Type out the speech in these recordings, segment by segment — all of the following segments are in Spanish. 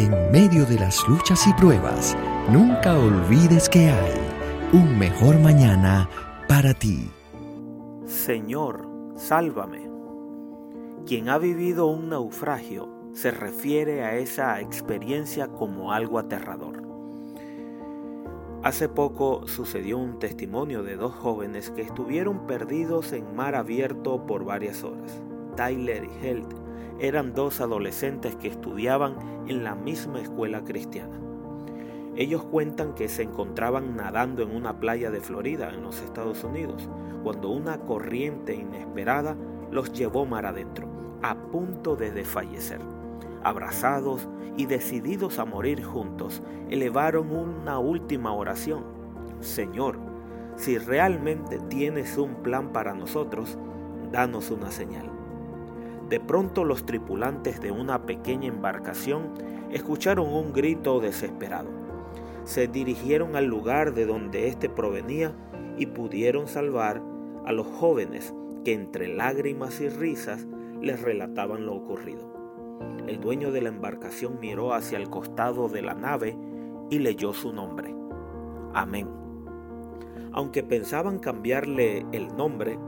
En medio de las luchas y pruebas, nunca olvides que hay un mejor mañana para ti. Señor, sálvame. Quien ha vivido un naufragio se refiere a esa experiencia como algo aterrador. Hace poco sucedió un testimonio de dos jóvenes que estuvieron perdidos en mar abierto por varias horas. Tyler y Held eran dos adolescentes que estudiaban en la misma escuela cristiana. Ellos cuentan que se encontraban nadando en una playa de Florida, en los Estados Unidos, cuando una corriente inesperada los llevó mar adentro, a punto de desfallecer. Abrazados y decididos a morir juntos, elevaron una última oración. Señor, si realmente tienes un plan para nosotros, danos una señal. De pronto los tripulantes de una pequeña embarcación escucharon un grito desesperado. Se dirigieron al lugar de donde éste provenía y pudieron salvar a los jóvenes que entre lágrimas y risas les relataban lo ocurrido. El dueño de la embarcación miró hacia el costado de la nave y leyó su nombre. Amén. Aunque pensaban cambiarle el nombre,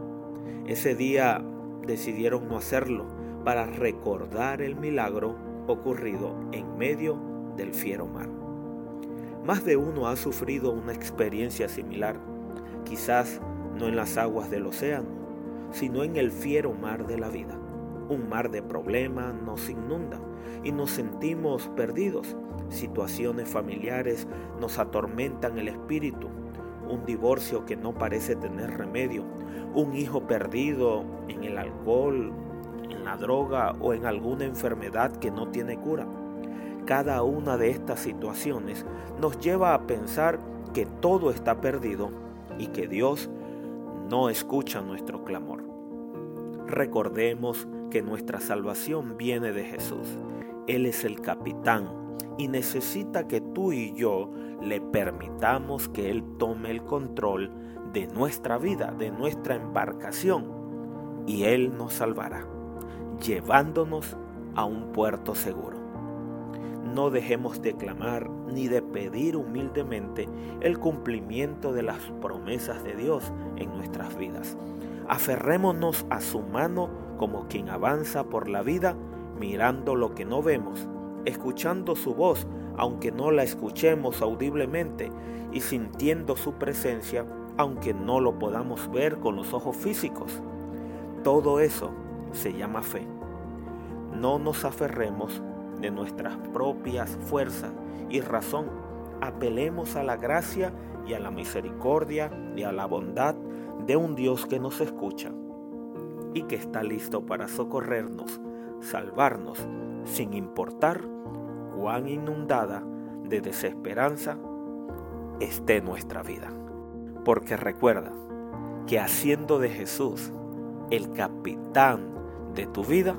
ese día decidieron no hacerlo para recordar el milagro ocurrido en medio del fiero mar. Más de uno ha sufrido una experiencia similar, quizás no en las aguas del océano, sino en el fiero mar de la vida. Un mar de problemas nos inunda y nos sentimos perdidos. Situaciones familiares nos atormentan el espíritu. Un divorcio que no parece tener remedio. Un hijo perdido en el alcohol, en la droga o en alguna enfermedad que no tiene cura. Cada una de estas situaciones nos lleva a pensar que todo está perdido y que Dios no escucha nuestro clamor. Recordemos que nuestra salvación viene de Jesús. Él es el capitán y necesita que tú y yo le permitamos que Él tome el control de nuestra vida, de nuestra embarcación, y Él nos salvará llevándonos a un puerto seguro. No dejemos de clamar ni de pedir humildemente el cumplimiento de las promesas de Dios en nuestras vidas. Aferrémonos a su mano como quien avanza por la vida mirando lo que no vemos, escuchando su voz aunque no la escuchemos audiblemente y sintiendo su presencia aunque no lo podamos ver con los ojos físicos. Todo eso se llama fe. No nos aferremos de nuestras propias fuerzas y razón. Apelemos a la gracia y a la misericordia y a la bondad de un Dios que nos escucha y que está listo para socorrernos, salvarnos, sin importar cuán inundada de desesperanza esté nuestra vida. Porque recuerda que haciendo de Jesús el capitán de tu vida,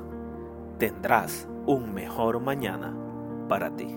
tendrás un mejor mañana para ti.